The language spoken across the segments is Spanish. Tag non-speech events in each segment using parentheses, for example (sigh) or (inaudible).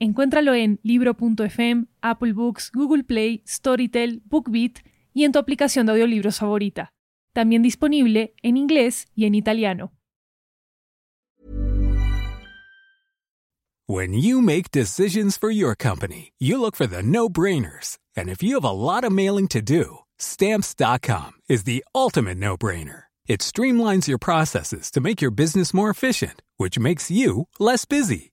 Encuéntralo en libro.fm, Apple Books, Google Play, Storytel, BookBeat y en tu aplicación de audiolibros favorita. También disponible en inglés y en italiano. When you make decisions for your company, you look for the no-brainers. And if you have a lot of mailing to do, stamps.com is the ultimate no-brainer. It streamlines your processes to make your business more efficient, which makes you less busy.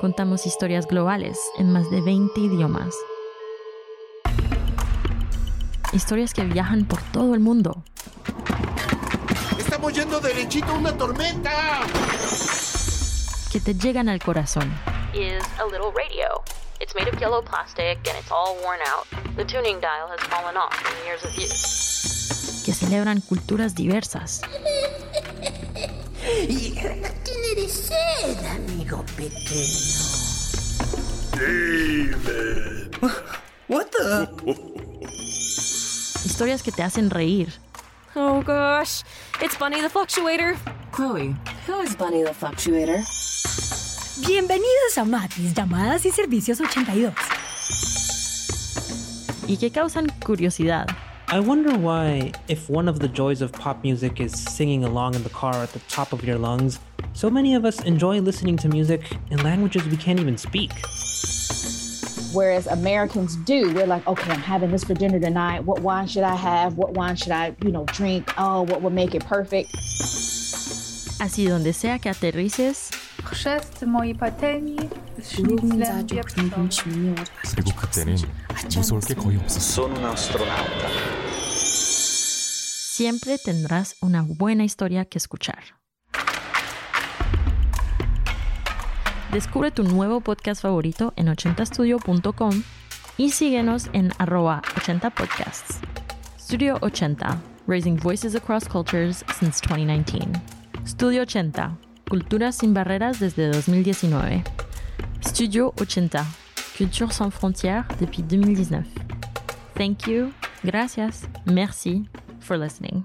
Contamos historias globales en más de 20 idiomas. Historias que viajan por todo el mundo. ¡Estamos yendo derechito a una tormenta! Que te llegan al corazón. is a little radio. It's made of yellow plastic and it's all worn out. The tuning dial has fallen off from years of use. Que celebran culturas diversas. (laughs) Sed, amigo pequeño. What the? Historias que te hacen reír. Oh gosh, it's Bunny the Fluctuator. Chloe, who is Bunny the Fluctuator? Bienvenidos a Matis, llamadas y servicios 82. Y que causan curiosidad. I wonder why, if one of the joys of pop music is singing along in the car at the top of your lungs, so many of us enjoy listening to music in languages we can't even speak. Whereas Americans do, we're like, okay, I'm having this for dinner tonight. What wine should I have? What wine should I, you know, drink? Oh, what would make it perfect? Así donde sea que aterrices, Chrzest mojej Son astronauta. Siempre tendrás una buena historia que escuchar. Descubre tu nuevo podcast favorito en 80studio.com y síguenos en arroba 80podcasts. Studio 80, raising voices across cultures since 2019. Studio 80, cultura sin barreras desde 2019. Studio 80, culture sans frontières depuis 2019. Thank you, gracias, merci for listening.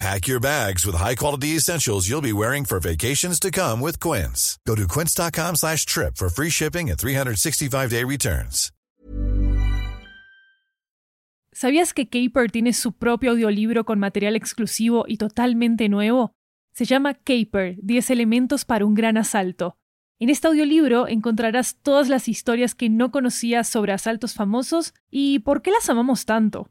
Pack your bags with high-quality essentials you'll be wearing for vacations to come with Quince. Go to quince.com slash trip for free shipping and 365-day returns. ¿Sabías que Caper tiene su propio audiolibro con material exclusivo y totalmente nuevo? Se llama Caper, 10 elementos para un gran asalto. En este audiolibro encontrarás todas las historias que no conocías sobre asaltos famosos y por qué las amamos tanto.